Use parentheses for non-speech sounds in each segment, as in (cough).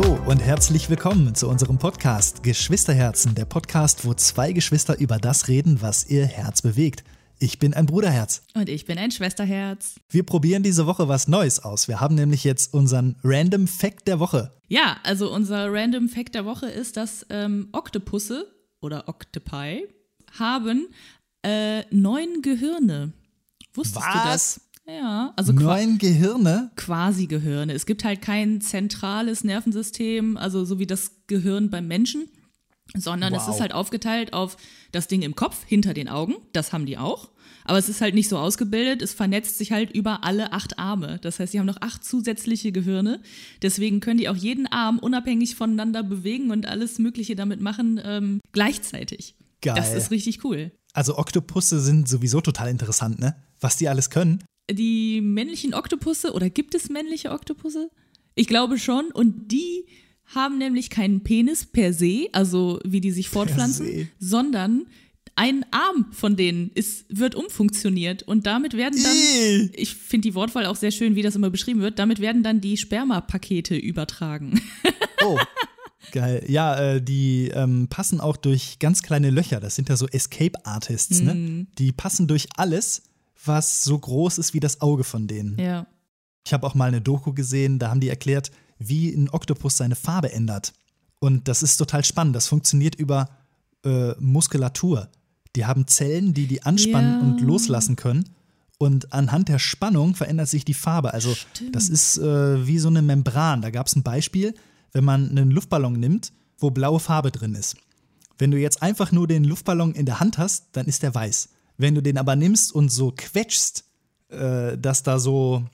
Hallo und herzlich willkommen zu unserem Podcast Geschwisterherzen, der Podcast, wo zwei Geschwister über das reden, was ihr Herz bewegt. Ich bin ein Bruderherz. Und ich bin ein Schwesterherz. Wir probieren diese Woche was Neues aus. Wir haben nämlich jetzt unseren Random Fact der Woche. Ja, also unser Random Fact der Woche ist, dass ähm, Oktopusse oder Octopi haben äh, neun Gehirne. Wusstest Was? du das? Ja, also Neun Gehirne? quasi Gehirne. Es gibt halt kein zentrales Nervensystem, also so wie das Gehirn beim Menschen, sondern es Wow. ist halt aufgeteilt auf das Ding im Kopf, hinter den Augen, das haben die auch. Aber es ist halt nicht so ausgebildet, es vernetzt sich halt über alle acht Arme. Das heißt, sie haben noch acht zusätzliche Gehirne. Deswegen können die auch jeden Arm unabhängig voneinander bewegen und alles Mögliche damit machen ähm, gleichzeitig. Geil. Das ist richtig cool. Also Oktopusse sind sowieso total interessant, ne? Was die alles können. Die männlichen Oktopusse oder gibt es männliche Oktopusse? Ich glaube schon. Und die haben nämlich keinen Penis per se, also wie die sich fortpflanzen, sondern ein Arm von denen ist, wird umfunktioniert und damit werden dann, Ih. ich finde die Wortwahl auch sehr schön, wie das immer beschrieben wird, damit werden dann die Spermapakete übertragen. (laughs) Oh. Geil. Ja, äh, die ähm, passen auch durch ganz kleine Löcher. Das sind ja so Escape Artists, Mhm. ne? Die passen durch alles, was so groß ist wie das Auge von denen. ja. Ich habe auch mal eine Doku gesehen, da haben die erklärt, wie ein Oktopus seine Farbe ändert. Und das ist total spannend. Das funktioniert über äh, Muskulatur. Die haben Zellen, die die anspannen Ja. und loslassen können. Und anhand der Spannung verändert sich die Farbe. Also Stimmt. das ist äh, wie so eine Membran. Da gab es ein Beispiel, wenn man einen Luftballon nimmt, wo blaue Farbe drin ist. Wenn du jetzt einfach nur den Luftballon in der Hand hast, dann ist der weiß. Wenn du den aber nimmst und so quetschst, äh, dass da so,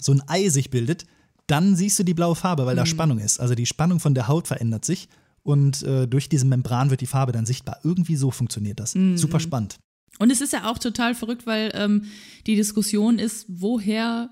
so ein Ei sich bildet, dann siehst du die blaue Farbe, weil da Spannung ist. Also die Spannung von der Haut verändert sich und äh, durch diese Membran wird die Farbe dann sichtbar. Irgendwie so funktioniert das. Super spannend. Und es ist ja auch total verrückt, weil ähm, die Diskussion ist, woher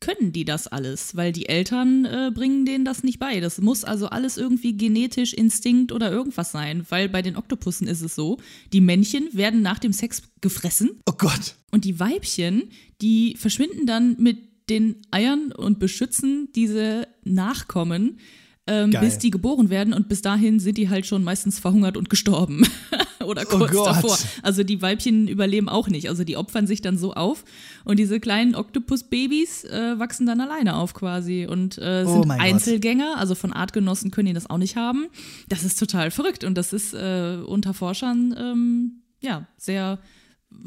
können die das alles? Weil die Eltern äh, bringen denen das nicht bei. Das muss also alles irgendwie genetisch, Instinkt oder irgendwas sein. Weil bei den Oktopussen ist es so, die Männchen werden nach dem Sex gefressen Oh Gott. und die Weibchen, die verschwinden dann mit den Eiern und beschützen diese Nachkommen, ähm, bis die geboren werden. Und bis dahin sind die halt schon meistens verhungert und gestorben. (laughs) Oder Oh kurz Gott. davor. Also die Weibchen überleben auch nicht. Also die opfern sich dann so auf. Und diese kleinen Oktopus-Babys äh, wachsen dann alleine auf quasi und äh, Oh sind Gott. Einzelgänger. Also von Artgenossen können die das auch nicht haben. Das ist total verrückt. Und das ist äh, unter Forschern ähm, ja sehr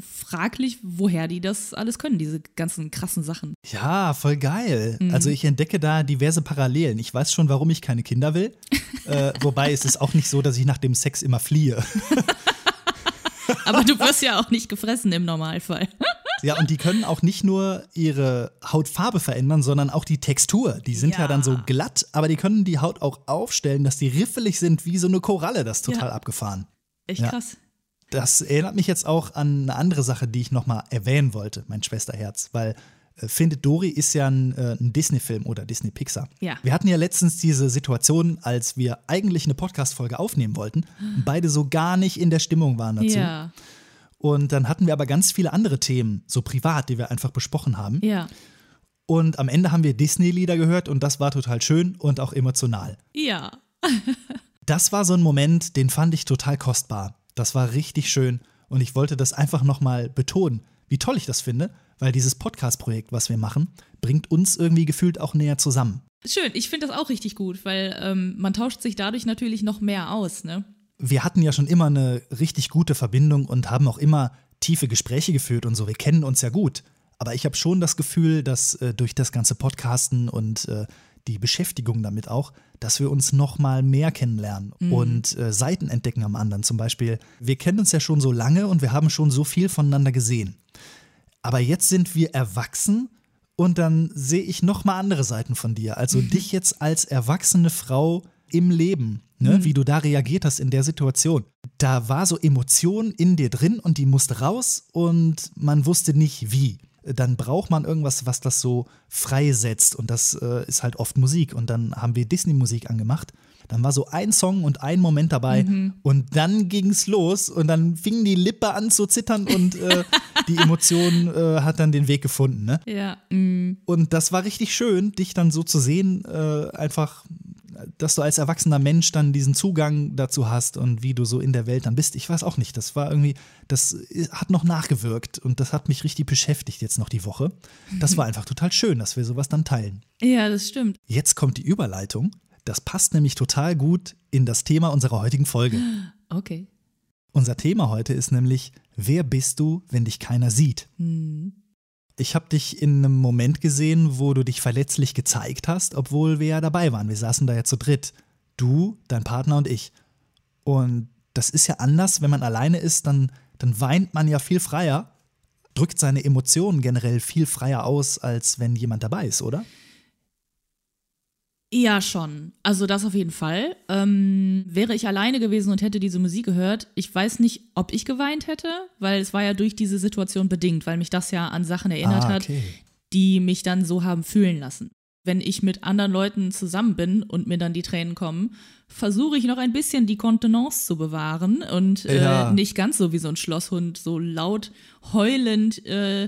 fraglich, woher die das alles können, diese ganzen krassen Sachen. Ja, voll geil. Mhm. Also ich entdecke da diverse Parallelen. Ich weiß schon, warum ich keine Kinder will. (laughs) äh, wobei es ist auch nicht so, dass ich nach dem Sex immer fliehe. (laughs) Aber du wirst ja auch nicht gefressen im Normalfall. (laughs) Ja, und die können auch nicht nur ihre Hautfarbe verändern, sondern auch die Textur. Die sind ja, Ja. dann so glatt, aber die können die Haut auch aufstellen, dass die riffelig sind wie so eine Koralle. Das ist total Ja. abgefahren. Echt Ja. krass. Das erinnert mich jetzt auch an eine andere Sache, die ich nochmal erwähnen wollte, mein Schwesterherz, weil äh, Findet Dory ist ja ein, äh, ein Disney-Film oder Disney-Pixar. Ja. Wir hatten ja letztens diese Situation, als wir eigentlich eine Podcast-Folge aufnehmen wollten (gasps) beide so gar nicht in der Stimmung waren dazu. Ja, Und dann hatten wir aber ganz viele andere Themen, so privat, die wir einfach besprochen haben. ja, Und am Ende haben wir Disney-Lieder gehört und das war total schön und auch emotional. ja. (laughs) Das war so ein Moment, den fand ich total kostbar. Das war richtig schön und ich wollte das einfach nochmal betonen, wie toll ich das finde, weil dieses Podcast-Projekt, was wir machen, bringt uns irgendwie gefühlt auch näher zusammen. Schön, ich finde das auch richtig gut, weil ähm, man tauscht sich dadurch natürlich noch mehr aus, ne? Wir hatten ja schon immer eine richtig gute Verbindung und haben auch immer tiefe Gespräche geführt und so. Wir kennen uns ja gut. Aber ich habe schon das Gefühl, dass äh, durch das ganze Podcasten und äh, die Beschäftigung damit auch, dass wir uns noch mal mehr kennenlernen und äh, Seiten entdecken am anderen. Zum Beispiel, wir kennen uns ja schon so lange und wir haben schon so viel voneinander gesehen. Aber jetzt sind wir erwachsen und dann sehe ich noch mal andere Seiten von dir. Also (laughs) dich jetzt als erwachsene Frau im Leben, ne, wie du da reagiert hast in der Situation. Da war so Emotion in dir drin und die musste raus und man wusste nicht wie. Dann braucht man irgendwas, was das so freisetzt und das äh, ist halt oft Musik. Und dann haben wir Disney-Musik angemacht. Dann war so ein Song und ein Moment dabei und dann ging's los und dann fing die Lippe an zu zittern und äh, (laughs) die Emotion äh, hat dann den Weg gefunden. Ne? Ja, mm, Und das war richtig schön, dich dann so zu sehen, äh, einfach dass du als erwachsener Mensch dann diesen Zugang dazu hast und wie du so in der Welt dann bist. Ich weiß auch nicht. Das war irgendwie, das hat noch nachgewirkt und das hat mich richtig beschäftigt jetzt noch die Woche. Das war (laughs) einfach total schön, dass wir sowas dann teilen. Ja, das stimmt. Jetzt kommt die Überleitung. Das passt nämlich total gut in das Thema unserer heutigen Folge. (gasps) Okay. Unser Thema heute ist nämlich, wer bist du, wenn dich keiner sieht? Hm. Ich habe dich in einem Moment gesehen, wo du dich verletzlich gezeigt hast, obwohl wir ja dabei waren. Wir saßen da ja zu dritt. Du, dein Partner und ich. Und das ist ja anders, wenn man alleine ist, dann, dann weint man ja viel freier, drückt seine Emotionen generell viel freier aus, als wenn jemand dabei ist, oder? Ja, schon. Also das auf jeden Fall. Ähm, wäre ich alleine gewesen und hätte diese Musik gehört, ich weiß nicht, ob ich geweint hätte, weil es war ja durch diese Situation bedingt, weil mich das ja an Sachen erinnert Ah, hat, okay. die mich dann so haben fühlen lassen. Wenn ich mit anderen Leuten zusammen bin und mir dann die Tränen kommen, versuche ich noch ein bisschen die Kontenance zu bewahren und äh, Ja. nicht ganz so wie so ein Schlosshund, so laut heulend, äh,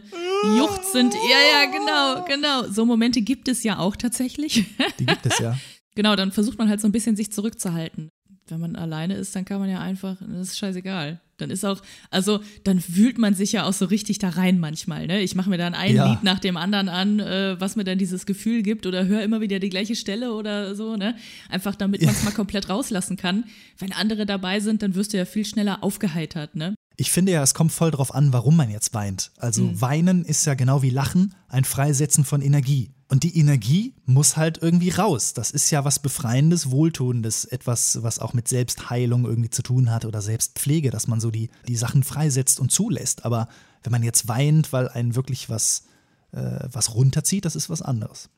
juchzend. Ja, ja, genau, genau. So Momente gibt es ja auch tatsächlich. Die gibt es ja. (laughs) Genau, dann versucht man halt so ein bisschen sich zurückzuhalten. Wenn man alleine ist, dann kann man ja einfach, das ist scheißegal. Dann ist auch, also dann wühlt man sich ja auch so richtig da rein manchmal. Ne? Ich mache mir dann ein Ja. Lied nach dem anderen an, äh, was mir dann dieses Gefühl gibt oder höre immer wieder die gleiche Stelle oder so. Ne? Einfach damit man es mal komplett rauslassen kann. Wenn andere dabei sind, dann wirst du ja viel schneller aufgeheitert. Ne? Ich finde ja, es kommt voll drauf an, warum man jetzt weint. Also weinen ist ja genau wie Lachen, ein Freisetzen von Energie. Und die Energie muss halt irgendwie raus. Das ist ja was Befreiendes, Wohltuendes, etwas, was auch mit Selbstheilung irgendwie zu tun hat oder Selbstpflege, dass man so die, die Sachen freisetzt und zulässt. Aber wenn man jetzt weint, weil einen wirklich was, äh, was runterzieht, das ist was anderes.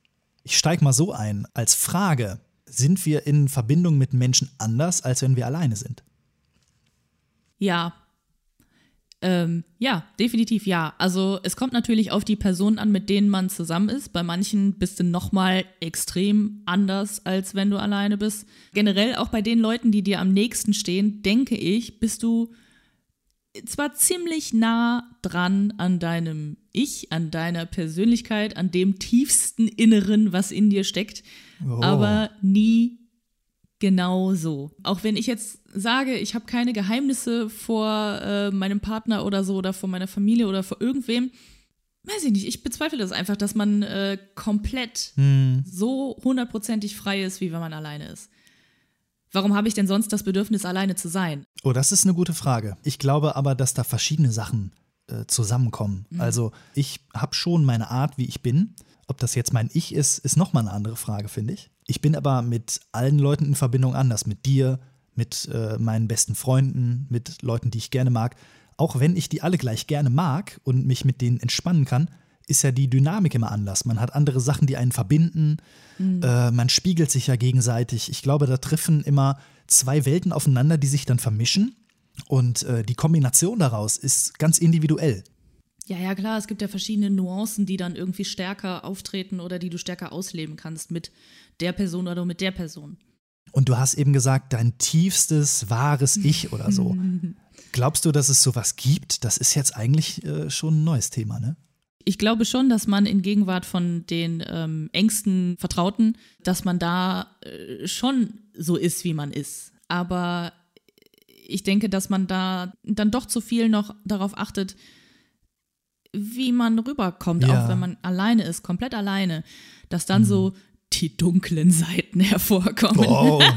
Ich steige mal so ein. Als Frage, sind wir in Verbindung mit Menschen anders, als wenn wir alleine sind? Ja. Ähm, ja, definitiv ja. Also es kommt natürlich auf die Personen an, mit denen man zusammen ist. Bei manchen bist du nochmal extrem anders, als wenn du alleine bist. Generell auch bei den Leuten, die dir am nächsten stehen, denke ich, bist du zwar ziemlich nah dran an deinem Ich, an deiner Persönlichkeit, an dem tiefsten Inneren, was in dir steckt, Oh. aber nie genau so. Auch wenn ich jetzt sage, ich habe keine Geheimnisse vor äh, meinem Partner oder so oder vor meiner Familie oder vor irgendwem, weiß ich nicht, ich bezweifle das einfach, dass man äh, komplett so hundertprozentig frei ist, wie wenn man alleine ist. Warum habe ich denn sonst das Bedürfnis, alleine zu sein? Oh, das ist eine gute Frage. Ich glaube aber, dass da verschiedene Sachen äh, zusammenkommen. Also ich habe schon meine Art, wie ich bin. Ob das jetzt mein Ich ist, ist nochmal eine andere Frage, finde ich. Ich bin aber mit allen Leuten in Verbindung anders. Mit dir, mit äh, meinen besten Freunden, mit Leuten, die ich gerne mag. Auch wenn ich die alle gleich gerne mag und mich mit denen entspannen kann, ist ja die Dynamik immer anders. Man hat andere Sachen, die einen verbinden. Äh, man spiegelt sich ja gegenseitig. Ich glaube, da treffen immer zwei Welten aufeinander, die sich dann vermischen. Und äh, die Kombination daraus ist ganz individuell. Ja, ja, klar, es gibt ja verschiedene Nuancen, die dann irgendwie stärker auftreten oder die du stärker ausleben kannst mit der Person oder mit der Person. Und du hast eben gesagt, dein tiefstes, wahres Ich oder so. (laughs) Glaubst du, dass es sowas gibt? Das ist jetzt eigentlich äh, schon ein neues Thema, ne? Ich glaube schon, dass man in Gegenwart von den ähm, engsten Vertrauten, dass man da äh, schon so ist, wie man ist. Aber ich denke, dass man da dann doch zu viel noch darauf achtet, wie man rüberkommt, Ja. auch wenn man alleine ist, komplett alleine, dass dann so die dunklen Seiten hervorkommen. Oh, (laughs)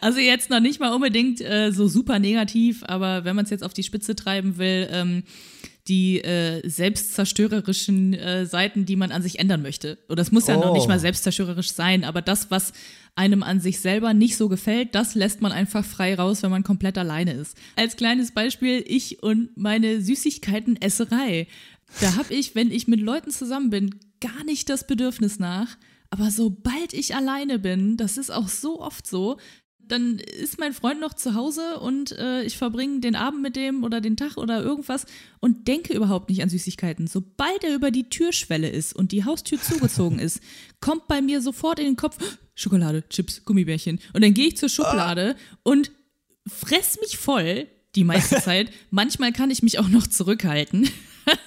Also jetzt noch nicht mal unbedingt äh, so super negativ, aber wenn man es jetzt auf die Spitze treiben will, ähm, die äh, selbstzerstörerischen äh, Seiten, die man an sich ändern möchte. Oder es muss ja noch Oh. nicht mal selbstzerstörerisch sein, aber das, was einem an sich selber nicht so gefällt, das lässt man einfach frei raus, wenn man komplett alleine ist. Als kleines Beispiel, ich und meine Süßigkeiten-Esserei. Da habe ich, wenn ich mit Leuten zusammen bin, gar nicht das Bedürfnis nach. Aber sobald ich alleine bin, das ist auch so oft so, dann ist mein Freund noch zu Hause und äh, ich verbringe den Abend mit dem oder den Tag oder irgendwas und denke überhaupt nicht an Süßigkeiten. Sobald er über die Türschwelle ist und die Haustür (laughs) zugezogen ist, kommt bei mir sofort in den Kopf Schokolade, Chips, Gummibärchen. Und dann gehe ich zur Schublade und fress mich voll die meiste (laughs) Zeit. Manchmal kann ich mich auch noch zurückhalten. (laughs)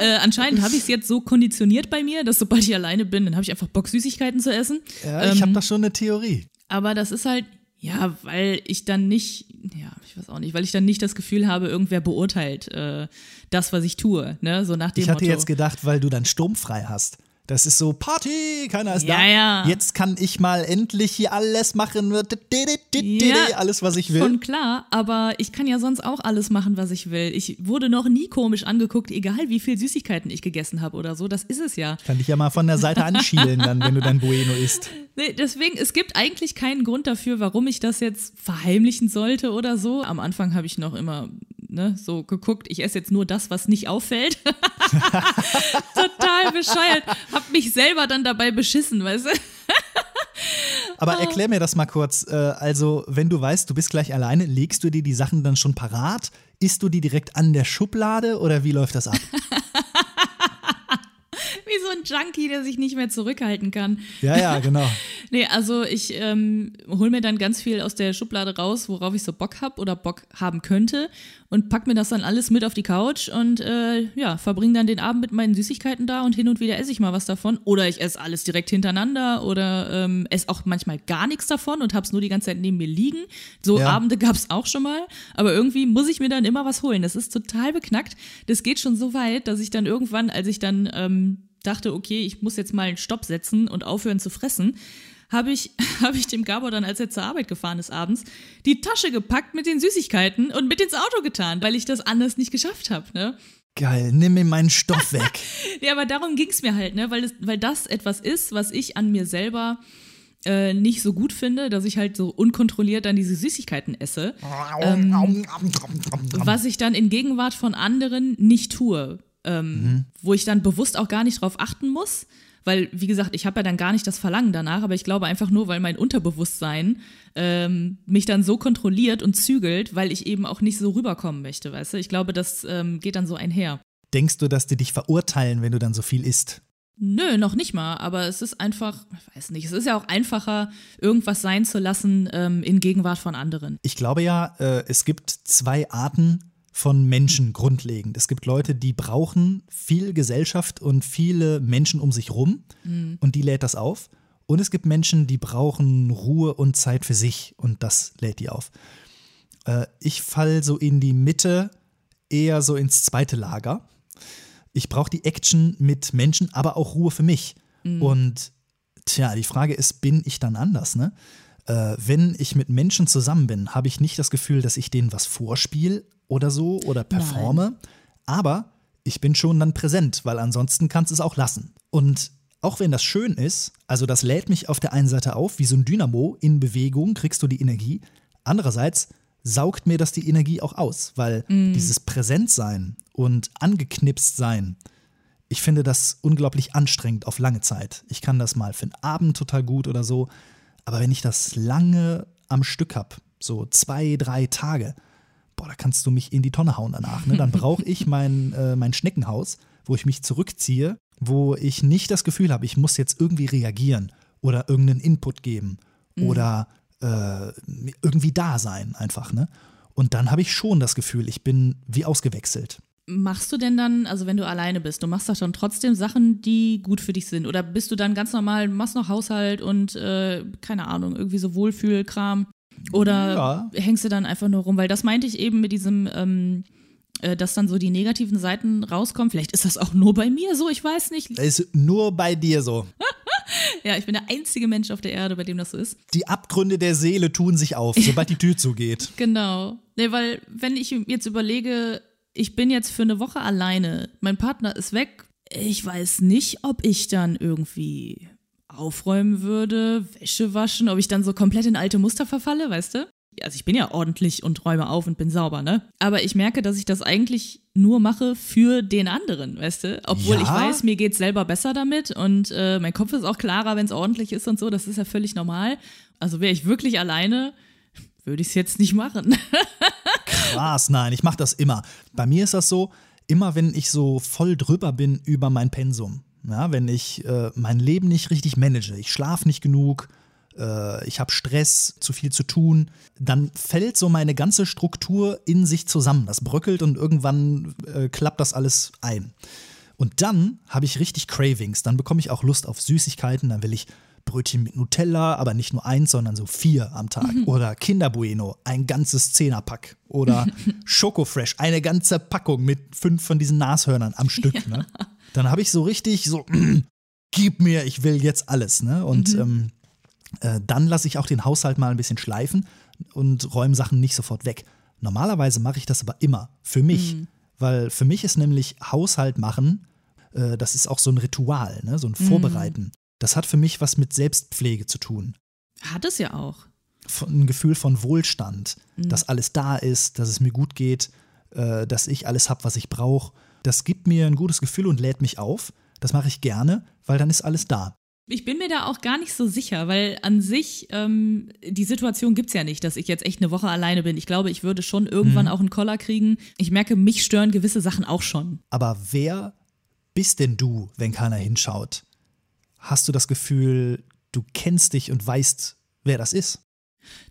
äh, anscheinend habe ich es jetzt so konditioniert bei mir, dass sobald ich alleine bin, dann habe ich einfach Bock, Süßigkeiten zu essen. Ja, ich Ähm, habe da schon eine Theorie. Aber das ist halt, ja, weil ich dann nicht, ja, ich weiß auch nicht, weil ich dann nicht das Gefühl habe, irgendwer beurteilt äh, das, was ich tue. Ne? So nach dem Ich hatte Motto. jetzt gedacht, weil du dann sturmfrei hast. Das ist so Party, keiner ist Ja, da. ja. Jetzt kann ich mal endlich hier alles machen, Ja, alles was ich will. Schon klar, aber ich kann ja sonst auch alles machen, was ich will. Ich wurde noch nie komisch angeguckt, egal wie viel Süßigkeiten ich gegessen habe oder so. Das ist es ja. Kann dich ja mal von der Seite anschielen, dann, wenn du dein Bueno isst. (laughs) Nee, deswegen, es gibt eigentlich keinen Grund dafür, warum ich das jetzt verheimlichen sollte oder so. Am Anfang habe ich noch immer ne, so geguckt, ich esse jetzt nur das, was nicht auffällt. (laughs) Total bescheuert. Hab mich selber dann dabei beschissen, weißt du? Aber erklär mir das mal kurz. Äh, Also, wenn du weißt, du bist gleich alleine, legst du dir die Sachen dann schon parat? Isst du die direkt an der Schublade oder wie läuft das ab? (laughs) Wie so ein Junkie, der sich nicht mehr zurückhalten kann. Ja, ja, genau. Nee, also ich ähm, hole mir dann ganz viel aus der Schublade raus, worauf ich so Bock habe oder Bock haben könnte und pack mir das dann alles mit auf die Couch und äh, ja, verbringe dann den Abend mit meinen Süßigkeiten da und hin und wieder esse ich mal was davon. Oder ich esse alles direkt hintereinander oder ähm, esse auch manchmal gar nichts davon und hab's nur die ganze Zeit neben mir liegen. So Ja. Abende gab's auch schon mal, aber irgendwie muss ich mir dann immer was holen. Das ist total beknackt. Das geht schon so weit, dass ich dann irgendwann, als ich dann ähm, dachte, okay, ich muss jetzt mal einen Stopp setzen und aufhören zu fressen, habe ich, (laughs) habe ich dem Gabor dann, als er zur Arbeit gefahren ist abends, die Tasche gepackt mit den Süßigkeiten und mit ins Auto getan, weil ich das anders nicht geschafft habe. Ne? Geil, nimm mir meinen Stoff (laughs) weg. Ja, aber darum ging's mir halt, ne? weil, das, weil das etwas ist, was ich an mir selber äh, nicht so gut finde, dass ich halt so unkontrolliert dann diese Süßigkeiten esse, was ich dann in Gegenwart von anderen nicht tue, ähm, wo ich dann bewusst auch gar nicht drauf achten muss. Weil, wie gesagt, ich habe ja dann gar nicht das Verlangen danach, aber ich glaube einfach nur, weil mein Unterbewusstsein ähm, mich dann so kontrolliert und zügelt, weil ich eben auch nicht so rüberkommen möchte, weißt du? Ich glaube, das ähm, geht dann so einher. Denkst du, dass die dich verurteilen, wenn du dann so viel isst? Nö, noch nicht mal, aber es ist einfach, ich weiß nicht, es ist ja auch einfacher, irgendwas sein zu lassen ähm, in Gegenwart von anderen. Ich glaube ja, äh, es gibt zwei Arten von Menschen grundlegend. Es gibt Leute, die brauchen viel Gesellschaft und viele Menschen um sich rum und die lädt das auf. Und es gibt Menschen, die brauchen Ruhe und Zeit für sich und das lädt die auf. Äh, ich fall so in die Mitte, eher so ins zweite Lager. Ich brauche die Action mit Menschen, aber auch Ruhe für mich. Und tja, die Frage ist, bin ich dann anders, ne? Äh, wenn ich mit Menschen zusammen bin, habe ich nicht das Gefühl, dass ich denen was vorspiele oder so oder performe, aber ich bin schon dann präsent, weil ansonsten kannst du es auch lassen. Und auch wenn das schön ist, also das lädt mich auf der einen Seite auf, wie so ein Dynamo in Bewegung, kriegst du die Energie. Andererseits saugt mir das die Energie auch aus, weil dieses Präsentsein und angeknipst sein, ich finde das unglaublich anstrengend auf lange Zeit. Ich kann das mal für einen Abend total gut oder so, aber wenn ich das lange am Stück habe, so zwei, drei Tage, boah, da kannst du mich in die Tonne hauen danach. Ne? Dann brauche ich mein, (laughs) äh, mein Schneckenhaus, wo ich mich zurückziehe, wo ich nicht das Gefühl habe, ich muss jetzt irgendwie reagieren oder irgendeinen Input geben oder äh, irgendwie da sein einfach. Ne? Und dann habe ich schon das Gefühl, ich bin wie ausgewechselt. Machst du denn dann, also wenn du alleine bist, du machst doch dann trotzdem Sachen, die gut für dich sind? Oder bist du dann ganz normal, machst noch Haushalt und äh, keine Ahnung, irgendwie so Wohlfühlkram? Oder Ja. hängst du dann einfach nur rum? Weil das meinte ich eben mit diesem, ähm, äh, dass dann so die negativen Seiten rauskommen. Vielleicht ist das auch nur bei mir so, ich weiß nicht. Das ist nur bei dir so. (laughs) Ja, ich bin der einzige Mensch auf der Erde, bei dem das so ist. Die Abgründe der Seele tun sich auf, (laughs) sobald die Tür zugeht. Genau. Nee, weil wenn ich jetzt überlege, ich bin jetzt für eine Woche alleine, mein Partner ist weg, ich weiß nicht, ob ich dann irgendwie aufräumen würde, Wäsche waschen, ob ich dann so komplett in alte Muster verfalle, weißt du? Also ich bin ja ordentlich und räume auf und bin sauber, ne? Aber ich merke, dass ich das eigentlich nur mache für den anderen, weißt du? Obwohl Ja? ich weiß, mir geht's selber besser damit und äh, mein Kopf ist auch klarer, wenn es ordentlich ist und so. Das ist ja völlig normal. Also wäre ich wirklich alleine, würde ich es jetzt nicht machen. (laughs) Krass, nein, ich mache das immer. Bei mir ist das so, immer wenn ich so voll drüber bin über mein Pensum, ja, wenn ich äh, mein Leben nicht richtig manage, ich schlafe nicht genug, äh, ich habe Stress, zu viel zu tun, dann fällt so meine ganze Struktur in sich zusammen. Das bröckelt und irgendwann äh, klappt das alles ein. Und dann habe ich richtig Cravings. Dann bekomme ich auch Lust auf Süßigkeiten. Dann will ich Brötchen mit Nutella, aber nicht nur eins, sondern so vier am Tag. Mhm. (laughs) Oder Kinderbueno, ein ganzes Zehnerpack. Oder (laughs) Schokofresh, eine ganze Packung mit fünf von diesen Nashörnern am Stück. Ja. Ne? Dann habe ich so richtig so, (clears throat) gib mir, ich will jetzt alles. Ne? Und mhm. ähm, äh, dann lasse ich auch den Haushalt mal ein bisschen schleifen und räume Sachen nicht sofort weg. Normalerweise mache ich das aber immer für mich, mhm. weil für mich ist nämlich Haushalt machen, äh, das ist auch so ein Ritual, ne? so ein mhm. Vorbereiten. Das hat für mich was mit Selbstpflege zu tun. Hat es ja auch. Ein Gefühl von Wohlstand, mhm. dass alles da ist, dass es mir gut geht, äh, dass ich alles habe, was ich brauche. Das gibt mir ein gutes Gefühl und lädt mich auf. Das mache ich gerne, weil dann ist alles da. Ich bin mir da auch gar nicht so sicher, weil an sich ähm, die Situation gibt es ja nicht, dass ich jetzt echt eine Woche alleine bin. Ich glaube, ich würde schon irgendwann mhm. auch einen Koller kriegen. Ich merke, mich stören gewisse Sachen auch schon. Aber wer bist denn du, wenn keiner hinschaut? Hast du das Gefühl, du kennst dich und weißt, wer das ist?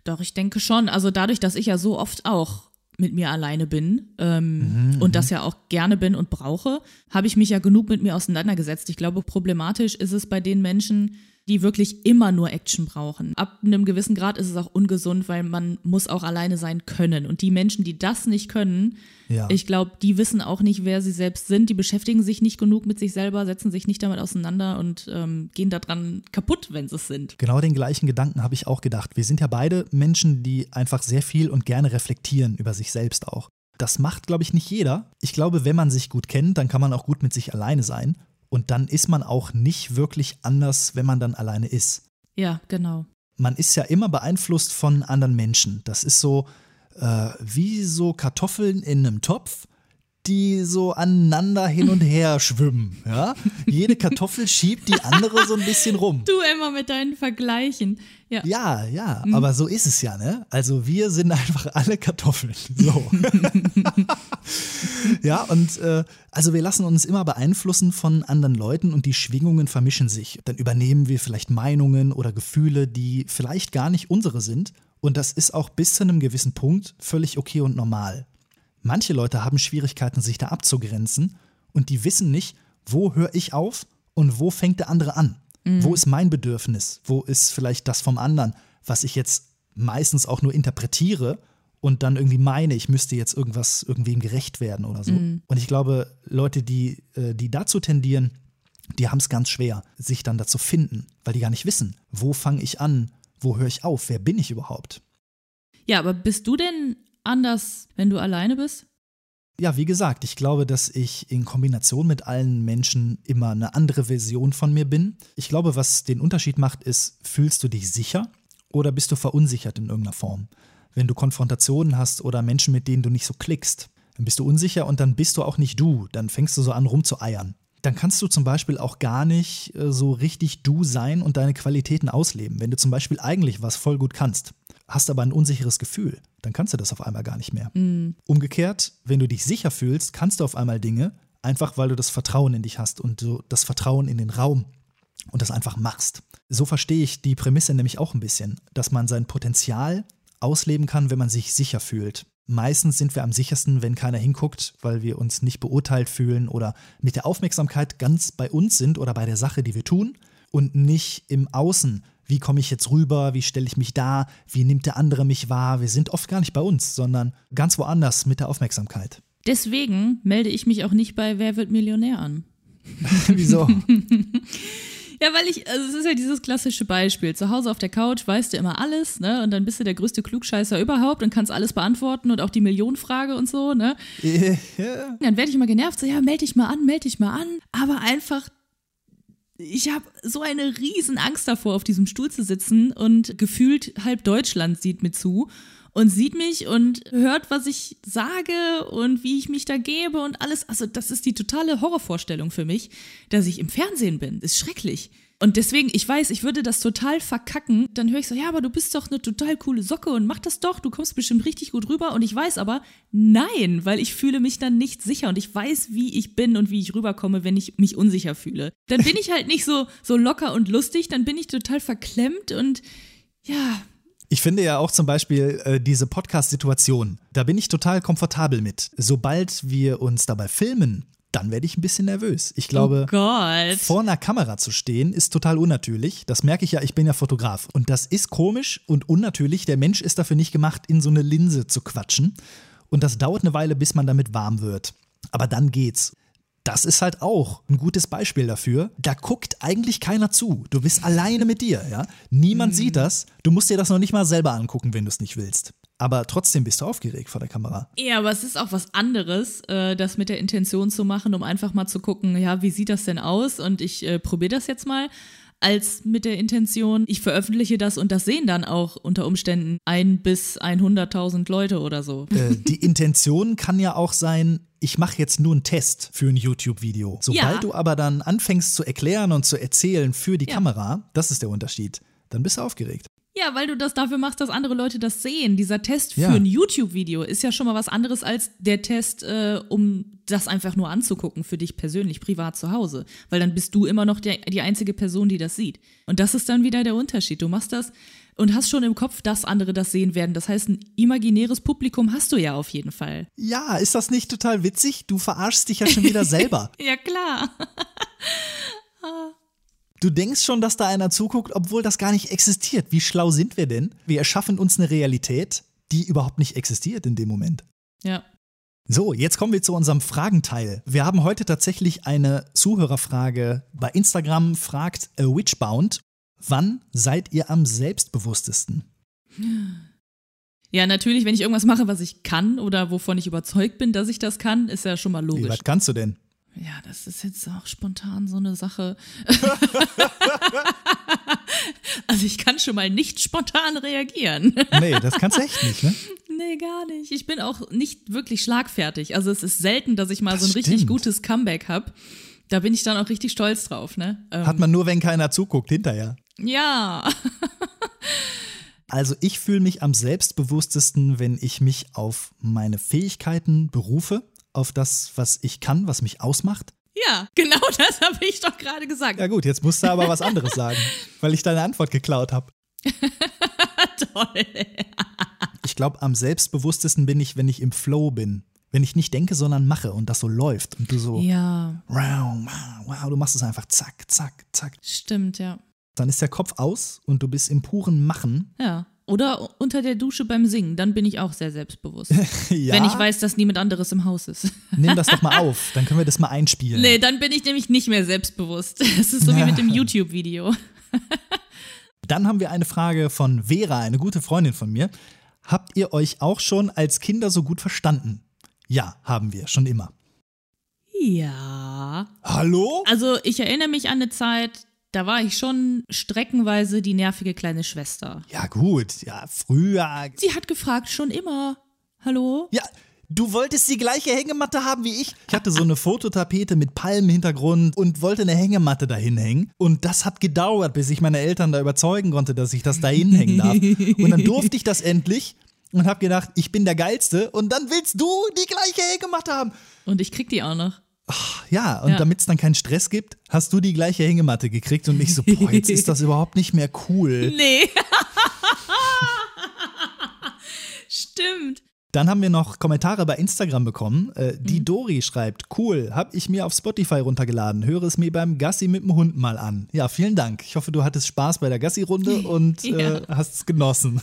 Doch, ich denke schon. Also dadurch, dass ich ja so oft auch mit mir alleine bin ähm, mhm, und das mhm. ja auch gerne bin und brauche, habe ich mich ja genug mit mir auseinandergesetzt. Ich glaube, problematisch ist es bei den Menschen, die wirklich immer nur Action brauchen. Ab einem gewissen Grad ist es auch ungesund, weil man muss auch alleine sein können. Und die Menschen, die das nicht können, ja. ich glaube, die wissen auch nicht, wer sie selbst sind. Die beschäftigen sich nicht genug mit sich selber, setzen sich nicht damit auseinander und ähm, gehen daran kaputt, wenn sie es sind. Genau den gleichen Gedanken habe ich auch gedacht. Wir sind ja beide Menschen, die einfach sehr viel und gerne reflektieren über sich selbst auch. Das macht, glaube ich, nicht jeder. Ich glaube, wenn man sich gut kennt, dann kann man auch gut mit sich alleine sein. Und dann ist man auch nicht wirklich anders, wenn man dann alleine ist. Ja, genau. Man ist ja immer beeinflusst von anderen Menschen. Das ist so äh, wie so Kartoffeln in einem Topf die so aneinander hin und her (laughs) schwimmen. Ja? Jede Kartoffel schiebt die andere so ein bisschen rum. Du immer mit deinen Vergleichen. Ja, ja, ja mhm. aber so ist es ja, ne? Also wir sind einfach alle Kartoffeln. So. (laughs) ja, und äh, also wir lassen uns immer beeinflussen von anderen Leuten und die Schwingungen vermischen sich. Dann übernehmen wir vielleicht Meinungen oder Gefühle, die vielleicht gar nicht unsere sind. Und das ist auch bis zu einem gewissen Punkt völlig okay und normal. Manche Leute haben Schwierigkeiten, sich da abzugrenzen und die wissen nicht, wo höre ich auf und wo fängt der andere an. Mhm. Wo ist mein Bedürfnis? Wo ist vielleicht das vom anderen, was ich jetzt meistens auch nur interpretiere und dann irgendwie meine, ich müsste jetzt irgendwas irgendwem gerecht werden oder so. Mhm. Und ich glaube, Leute, die, äh, die dazu tendieren, die haben es ganz schwer, sich dann dazu finden, weil die gar nicht wissen, wo fange ich an, wo höre ich auf, wer bin ich überhaupt. Ja, aber bist du denn anders, wenn du alleine bist? Ja, wie gesagt, ich glaube, dass ich in Kombination mit allen Menschen immer eine andere Version von mir bin. Ich glaube, was den Unterschied macht, ist, fühlst du dich sicher oder bist du verunsichert in irgendeiner Form? Wenn du Konfrontationen hast oder Menschen, mit denen du nicht so klickst, dann bist du unsicher und dann bist du auch nicht du. Dann fängst du so an rumzueiern. Dann kannst du zum Beispiel auch gar nicht äh, so richtig du sein und deine Qualitäten ausleben. Wenn du zum Beispiel eigentlich was voll gut kannst, hast aber ein unsicheres Gefühl, dann kannst du das auf einmal gar nicht mehr. Mhm. Umgekehrt, wenn du dich sicher fühlst, kannst du auf einmal Dinge, einfach weil du das Vertrauen in dich hast und du das Vertrauen in den Raum und das einfach machst. So verstehe ich die Prämisse nämlich auch ein bisschen, dass man sein Potenzial ausleben kann, wenn man sich sicher fühlt. Meistens sind wir am sichersten, wenn keiner hinguckt, weil wir uns nicht beurteilt fühlen oder mit der Aufmerksamkeit ganz bei uns sind oder bei der Sache, die wir tun und nicht im Außen, wie komme ich jetzt rüber, wie stelle ich mich da, wie nimmt der andere mich wahr. Wir sind oft gar nicht bei uns, sondern ganz woanders mit der Aufmerksamkeit. Deswegen melde ich mich auch nicht bei Wer wird Millionär an. (laughs) Wieso? (laughs) Ja, weil ich, also es ist ja dieses klassische Beispiel. Zu Hause auf der Couch weißt du immer alles, ne? Und dann bist du der größte Klugscheißer überhaupt und kannst alles beantworten und auch die Millionenfrage und so, ne? Yeah. (laughs) Dann werde ich immer genervt, so, ja, melde dich mal an, melde dich mal an. Aber einfach ich habe so eine riesen Angst davor, auf diesem Stuhl zu sitzen und gefühlt halb Deutschland sieht mir zu und sieht mich und hört, was ich sage und wie ich mich da gebe und alles. Also das ist die totale Horrorvorstellung für mich, dass ich im Fernsehen bin. Ist schrecklich. Und deswegen, ich weiß, ich würde das total verkacken. Dann höre ich so, ja, aber du bist doch eine total coole Socke und mach das doch, du kommst bestimmt richtig gut rüber. Und ich weiß aber, nein, weil ich fühle mich dann nicht sicher und ich weiß, wie ich bin und wie ich rüberkomme, wenn ich mich unsicher fühle. Dann bin ich halt nicht so, so locker und lustig, dann bin ich total verklemmt und ja, ich finde ja auch zum Beispiel äh, diese Podcast-Situation, da bin ich total komfortabel mit. Sobald wir uns dabei filmen dann werde ich ein bisschen nervös. Ich glaube, oh vor einer Kamera zu stehen ist total unnatürlich. Das merke ich ja, ich bin ja Fotograf. Und das ist komisch und unnatürlich. Der Mensch ist dafür nicht gemacht, in so eine Linse zu quatschen. Und das dauert eine Weile, bis man damit warm wird. Aber dann geht's. Das ist halt auch ein gutes Beispiel dafür. Da guckt eigentlich keiner zu. Du bist alleine mit dir, ja? Niemand mhm. sieht das. Du musst dir das noch nicht mal selber angucken, wenn du es nicht willst. Aber trotzdem bist du aufgeregt vor der Kamera. Ja, aber es ist auch was anderes, äh, das mit der Intention zu machen, um einfach mal zu gucken, ja, wie sieht das denn aus? Und ich äh, probiere das jetzt mal als mit der Intention, ich veröffentliche das und das sehen dann auch unter Umständen ein bis 100.000 Leute oder so. Äh, die (laughs) Intention kann ja auch sein, ich mache jetzt nur einen Test für ein YouTube-Video. Sobald ja. du aber dann anfängst zu erklären und zu erzählen für die ja. Kamera, das ist der Unterschied, dann bist du aufgeregt. Ja, weil du das dafür machst, dass andere Leute das sehen. Dieser Test für ja. ein YouTube-Video ist ja schon mal was anderes als der Test, äh, um das einfach nur anzugucken für dich persönlich, privat zu Hause. Weil dann bist du immer noch der, die einzige Person, die das sieht. Und das ist dann wieder der Unterschied. Du machst das und hast schon im Kopf, dass andere das sehen werden. Das heißt, ein imaginäres Publikum hast du ja auf jeden Fall. Ja, ist das nicht total witzig? Du verarschst dich ja schon wieder selber. (laughs) ja, klar. Du denkst schon, dass da einer zuguckt, obwohl das gar nicht existiert. Wie schlau sind wir denn? Wir erschaffen uns eine Realität, die überhaupt nicht existiert in dem Moment. Ja. So, jetzt kommen wir zu unserem Fragenteil. Wir haben heute tatsächlich eine Zuhörerfrage bei Instagram, fragt a Witchbound. Wann seid ihr am selbstbewusstesten? Ja, natürlich, wenn ich irgendwas mache, was ich kann oder wovon ich überzeugt bin, dass ich das kann, ist ja schon mal logisch. Wie, was kannst du denn? Ja, das ist jetzt auch spontan so eine Sache. (laughs) (laughs) also ich kann schon mal nicht spontan reagieren. nee, das kannst du echt nicht, ne? (laughs) Nee, gar nicht. Ich bin auch nicht wirklich schlagfertig. Also es ist selten, dass ich mal das so ein stimmt. richtig gutes Comeback habe. Da bin ich dann auch richtig stolz drauf, ne? Ähm, Hat man nur, wenn keiner zuguckt, hinterher. Ja. (laughs) also ich fühle mich am selbstbewusstesten, wenn ich mich auf meine Fähigkeiten berufe auf das, was ich kann, was mich ausmacht? Ja, genau (laughs) das habe ich doch gerade gesagt. Ja gut, jetzt musst du aber was anderes sagen, (laughs) weil ich deine Antwort geklaut habe. Toll. Ich glaube, am selbstbewusstesten bin ich, wenn ich im Flow bin. Wenn ich nicht denke, sondern mache und das so läuft und du so. Ja. Wow, wow, du machst es einfach zack, zack, zack. Stimmt, ja. Dann ist der Kopf aus und du bist im puren Machen. Ja. Oder unter der Dusche beim Singen, dann bin ich auch sehr selbstbewusst. (laughs) ja? Wenn ich weiß, dass niemand anderes im Haus ist. Nimm das doch mal (laughs) auf, dann können wir das mal einspielen. Nee, dann bin ich nämlich nicht mehr selbstbewusst. (laughs) Das ist so wie mit dem YouTube-Video. dann haben wir eine Frage von Vera, eine gute Freundin von mir. Habt ihr euch auch schon als Kinder so gut verstanden? Ja, haben wir, schon immer. Ja. Hallo? Also ich erinnere mich an eine Zeit, da war ich schon streckenweise die nervige kleine Schwester. Ja, gut. Ja, früher. Sie hat gefragt, schon immer. Hallo? Ja, du wolltest die gleiche Hängematte haben wie ich. Ich hatte so eine Fototapete mit Palmenhintergrund und wollte eine Hängematte dahin hängen. Und das hat gedauert, bis ich meine Eltern da überzeugen konnte, dass ich das da hinhängen darf. Und dann durfte ich das endlich und hab gedacht, ich bin der Geilste. Und dann willst du die gleiche Hängematte haben. Und ich krieg die auch noch. Ach, ja, und ja. damit es dann keinen Stress gibt, hast du die gleiche Hängematte gekriegt und ich so, boah, jetzt ist das (laughs) überhaupt nicht mehr cool. Nee. (laughs) Stimmt. Dann haben wir noch Kommentare bei Instagram bekommen. Äh, die mhm. Dori schreibt: Cool, hab ich mir auf Spotify runtergeladen. Höre es mir beim Gassi mit dem Hund mal an. Ja, vielen Dank. Ich hoffe, du hattest Spaß bei der Gassi-Runde (laughs) und ja. äh, hast es genossen.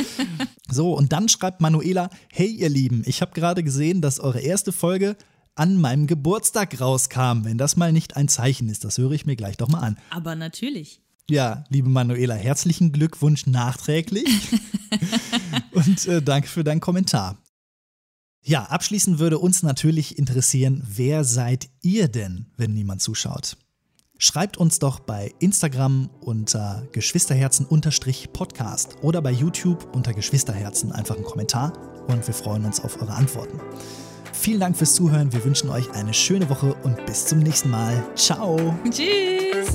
(laughs) so, und dann schreibt Manuela: Hey, ihr Lieben, ich habe gerade gesehen, dass eure erste Folge an meinem Geburtstag rauskam. Wenn das mal nicht ein Zeichen ist, das höre ich mir gleich doch mal an. Aber natürlich. Ja, liebe Manuela, herzlichen Glückwunsch nachträglich (laughs) und äh, danke für deinen Kommentar. Ja, abschließend würde uns natürlich interessieren, wer seid ihr denn, wenn niemand zuschaut? Schreibt uns doch bei Instagram unter Geschwisterherzen-Podcast oder bei YouTube unter Geschwisterherzen einfach einen Kommentar und wir freuen uns auf eure Antworten. Vielen Dank fürs Zuhören. Wir wünschen euch eine schöne Woche und bis zum nächsten Mal. Ciao. Tschüss.